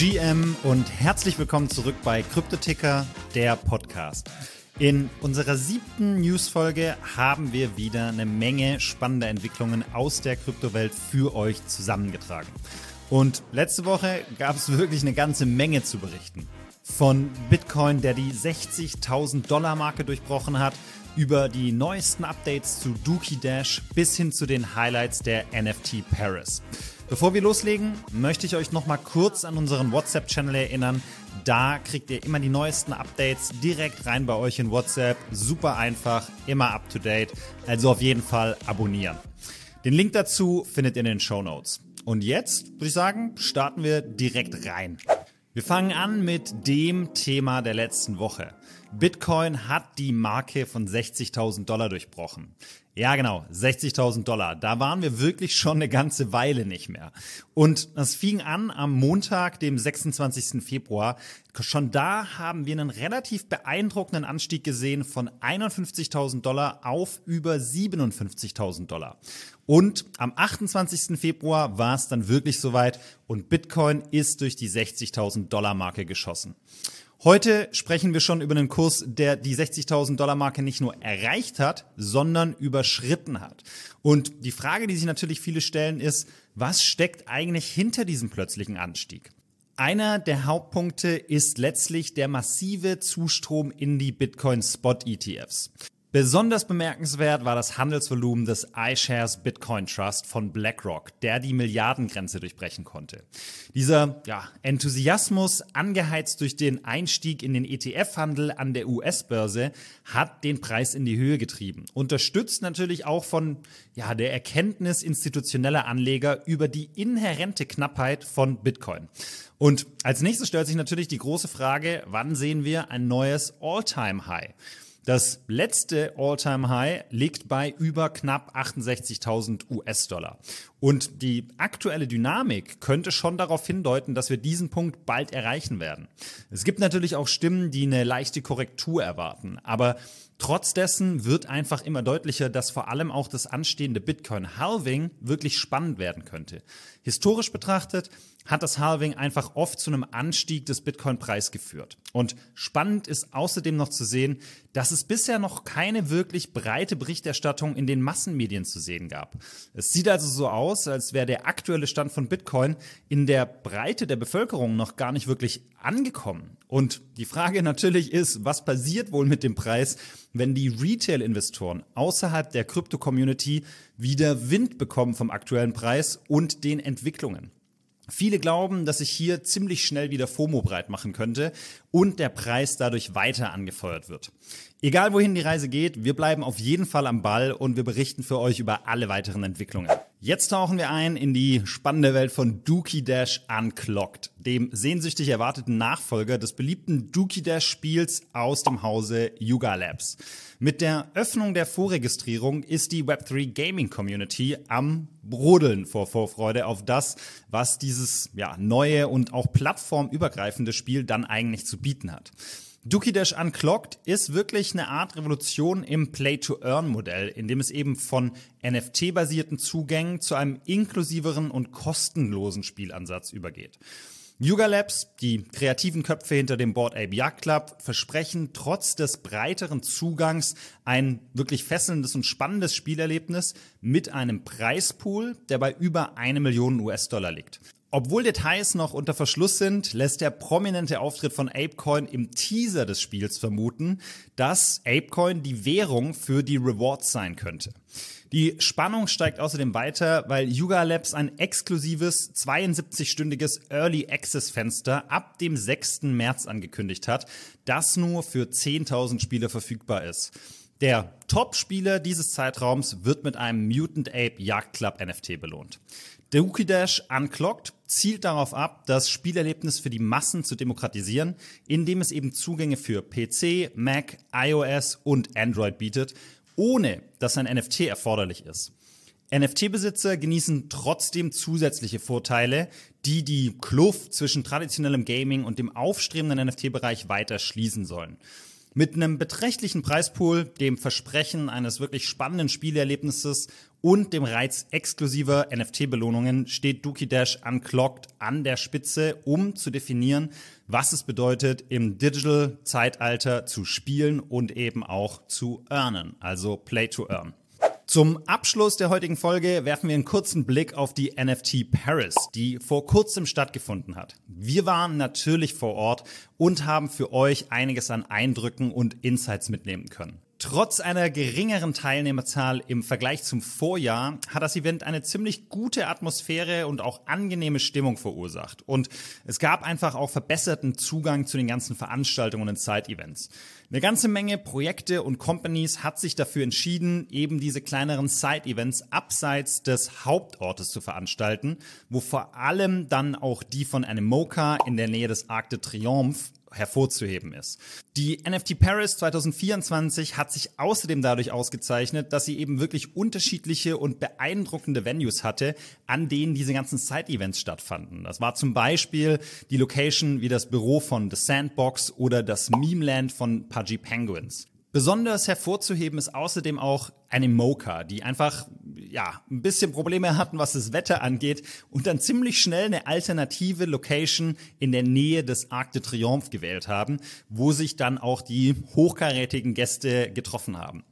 GM und herzlich willkommen zurück bei Kryptoticker, der Podcast. In unserer siebten Newsfolge haben wir wieder eine Menge spannender Entwicklungen aus der Kryptowelt für euch zusammengetragen. Und letzte Woche gab es wirklich eine ganze Menge zu berichten. Von Bitcoin, der die 60.000 Dollar Marke durchbrochen hat, über die neuesten Updates zu Dookie Dash bis hin zu den Highlights der NFT Paris. Bevor wir loslegen, möchte ich euch noch mal kurz an unseren WhatsApp-Channel erinnern. Da kriegt ihr immer die neuesten Updates direkt rein bei euch in WhatsApp. Super einfach, immer up to date. Also auf jeden Fall abonnieren. Den Link dazu findet ihr in den Show Notes. Und jetzt würde ich sagen, starten wir direkt rein. Wir fangen an mit dem Thema der letzten Woche. Bitcoin hat die Marke von 60.000 Dollar durchbrochen. Ja, genau, 60.000 Dollar. Da waren wir wirklich schon eine ganze Weile nicht mehr. Und das fing an am Montag, dem 26. Februar. Schon da haben wir einen relativ beeindruckenden Anstieg gesehen von 51.000 Dollar auf über 57.000 Dollar. Und am 28. Februar war es dann wirklich soweit und Bitcoin ist durch die 60.000 Dollar Marke geschossen. Heute sprechen wir schon über einen Kurs, der die 60.000 Dollar Marke nicht nur erreicht hat, sondern überschritten hat. Und die Frage, die sich natürlich viele stellen, ist, was steckt eigentlich hinter diesem plötzlichen Anstieg? Einer der Hauptpunkte ist letztlich der massive Zustrom in die Bitcoin Spot ETFs. Besonders bemerkenswert war das Handelsvolumen des iShares Bitcoin Trust von BlackRock, der die Milliardengrenze durchbrechen konnte. Dieser ja, Enthusiasmus, angeheizt durch den Einstieg in den ETF-Handel an der US-Börse, hat den Preis in die Höhe getrieben. Unterstützt natürlich auch von ja, der Erkenntnis institutioneller Anleger über die inhärente Knappheit von Bitcoin. Und als nächstes stellt sich natürlich die große Frage, wann sehen wir ein neues All-Time-High? Das letzte All-Time-High liegt bei über knapp 68.000 US-Dollar. Und die aktuelle Dynamik könnte schon darauf hindeuten, dass wir diesen Punkt bald erreichen werden. Es gibt natürlich auch Stimmen, die eine leichte Korrektur erwarten. Aber Trotz dessen wird einfach immer deutlicher, dass vor allem auch das anstehende Bitcoin-Halving wirklich spannend werden könnte. Historisch betrachtet hat das Halving einfach oft zu einem Anstieg des Bitcoin-Preis geführt. Und spannend ist außerdem noch zu sehen, dass es bisher noch keine wirklich breite Berichterstattung in den Massenmedien zu sehen gab. Es sieht also so aus, als wäre der aktuelle Stand von Bitcoin in der Breite der Bevölkerung noch gar nicht wirklich angekommen. Und die Frage natürlich ist, was passiert wohl mit dem Preis, wenn die Retail-Investoren außerhalb der Krypto-Community wieder Wind bekommen vom aktuellen Preis und den Entwicklungen. Viele glauben, dass sich hier ziemlich schnell wieder FOMO breit machen könnte und der Preis dadurch weiter angefeuert wird. Egal wohin die Reise geht, wir bleiben auf jeden Fall am Ball und wir berichten für euch über alle weiteren Entwicklungen. Jetzt tauchen wir ein in die spannende Welt von Dookie Dash Unclocked, dem sehnsüchtig erwarteten Nachfolger des beliebten Dookie Dash Spiels aus dem Hause Yuga Labs. Mit der Öffnung der Vorregistrierung ist die Web3 Gaming Community am Brodeln vor Vorfreude auf das, was dieses ja, neue und auch plattformübergreifende Spiel dann eigentlich zu bieten hat. Dookie Dash Unclocked ist wirklich eine Art Revolution im Play-to-Earn-Modell, in dem es eben von NFT-basierten Zugängen zu einem inklusiveren und kostenlosen Spielansatz übergeht. Yuga Labs, die kreativen Köpfe hinter dem Board Ape Yacht Club, versprechen trotz des breiteren Zugangs ein wirklich fesselndes und spannendes Spielerlebnis mit einem Preispool, der bei über eine Million US-Dollar liegt. Obwohl Details noch unter Verschluss sind, lässt der prominente Auftritt von Apecoin im Teaser des Spiels vermuten, dass Apecoin die Währung für die Rewards sein könnte. Die Spannung steigt außerdem weiter, weil Yuga Labs ein exklusives 72-stündiges Early Access Fenster ab dem 6. März angekündigt hat, das nur für 10.000 Spieler verfügbar ist. Der Top-Spieler dieses Zeitraums wird mit einem Mutant Ape Jagd Club NFT belohnt. Der Wookie Dash Unclocked zielt darauf ab, das Spielerlebnis für die Massen zu demokratisieren, indem es eben Zugänge für PC, Mac, iOS und Android bietet, ohne dass ein NFT erforderlich ist. NFT-Besitzer genießen trotzdem zusätzliche Vorteile, die die Kluft zwischen traditionellem Gaming und dem aufstrebenden NFT-Bereich weiter schließen sollen. Mit einem beträchtlichen Preispool, dem Versprechen eines wirklich spannenden Spielerlebnisses und dem Reiz exklusiver NFT-Belohnungen steht Dookie Dash Unclocked an der Spitze, um zu definieren, was es bedeutet, im Digital-Zeitalter zu spielen und eben auch zu earnen, also Play to Earn. Zum Abschluss der heutigen Folge werfen wir einen kurzen Blick auf die NFT Paris, die vor kurzem stattgefunden hat. Wir waren natürlich vor Ort und haben für euch einiges an Eindrücken und Insights mitnehmen können. Trotz einer geringeren Teilnehmerzahl im Vergleich zum Vorjahr hat das Event eine ziemlich gute Atmosphäre und auch angenehme Stimmung verursacht. Und es gab einfach auch verbesserten Zugang zu den ganzen Veranstaltungen und Side-Events. Eine ganze Menge Projekte und Companies hat sich dafür entschieden, eben diese kleineren Side-Events abseits des Hauptortes zu veranstalten, wo vor allem dann auch die von Animoca in der Nähe des Arc de Triomphe hervorzuheben ist. Die NFT Paris 2024 hat sich außerdem dadurch ausgezeichnet, dass sie eben wirklich unterschiedliche und beeindruckende Venues hatte, an denen diese ganzen Side-Events stattfanden. Das war zum Beispiel die Location wie das Büro von The Sandbox oder das Meme Land von Pudgy Penguins. Besonders hervorzuheben ist außerdem auch eine Mocha, die einfach ja ein bisschen Probleme hatten, was das Wetter angeht und dann ziemlich schnell eine alternative Location in der Nähe des Arc de Triomphe gewählt haben, wo sich dann auch die hochkarätigen Gäste getroffen haben.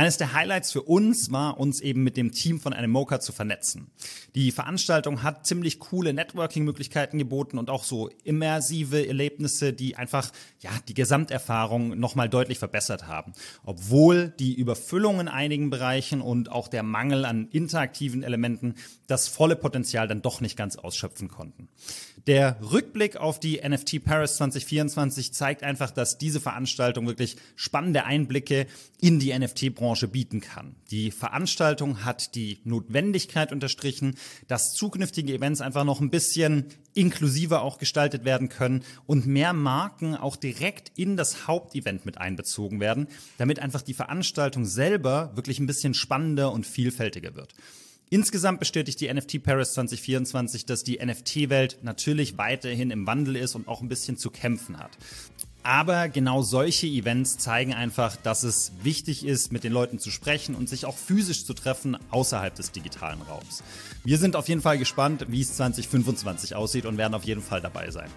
Eines der Highlights für uns war, uns eben mit dem Team von Animoca zu vernetzen. Die Veranstaltung hat ziemlich coole Networking-Möglichkeiten geboten und auch so immersive Erlebnisse, die einfach ja die Gesamterfahrung nochmal deutlich verbessert haben. Obwohl die Überfüllung in einigen Bereichen und auch der Mangel an interaktiven Elementen das volle Potenzial dann doch nicht ganz ausschöpfen konnten. Der Rückblick auf die NFT Paris 2024 zeigt einfach, dass diese Veranstaltung wirklich spannende Einblicke in die NFT-Branche bieten kann. Die Veranstaltung hat die Notwendigkeit unterstrichen, dass zukünftige Events einfach noch ein bisschen inklusiver auch gestaltet werden können und mehr Marken auch direkt in das Hauptevent mit einbezogen werden, damit einfach die Veranstaltung selber wirklich ein bisschen spannender und vielfältiger wird. Insgesamt bestätigt die NFT Paris 2024, dass die NFT-Welt natürlich weiterhin im Wandel ist und auch ein bisschen zu kämpfen hat. Aber genau solche Events zeigen einfach, dass es wichtig ist, mit den Leuten zu sprechen und sich auch physisch zu treffen außerhalb des digitalen Raums. Wir sind auf jeden Fall gespannt, wie es 2025 aussieht und werden auf jeden Fall dabei sein.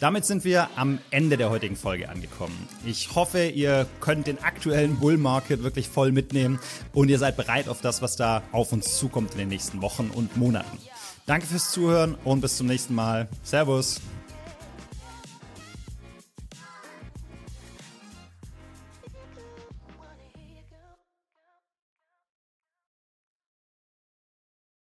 Damit sind wir am Ende der heutigen Folge angekommen. Ich hoffe, ihr könnt den aktuellen Bull Market wirklich voll mitnehmen und ihr seid bereit auf das, was da auf uns zukommt in den nächsten Wochen und Monaten. Danke fürs Zuhören und bis zum nächsten Mal. Servus.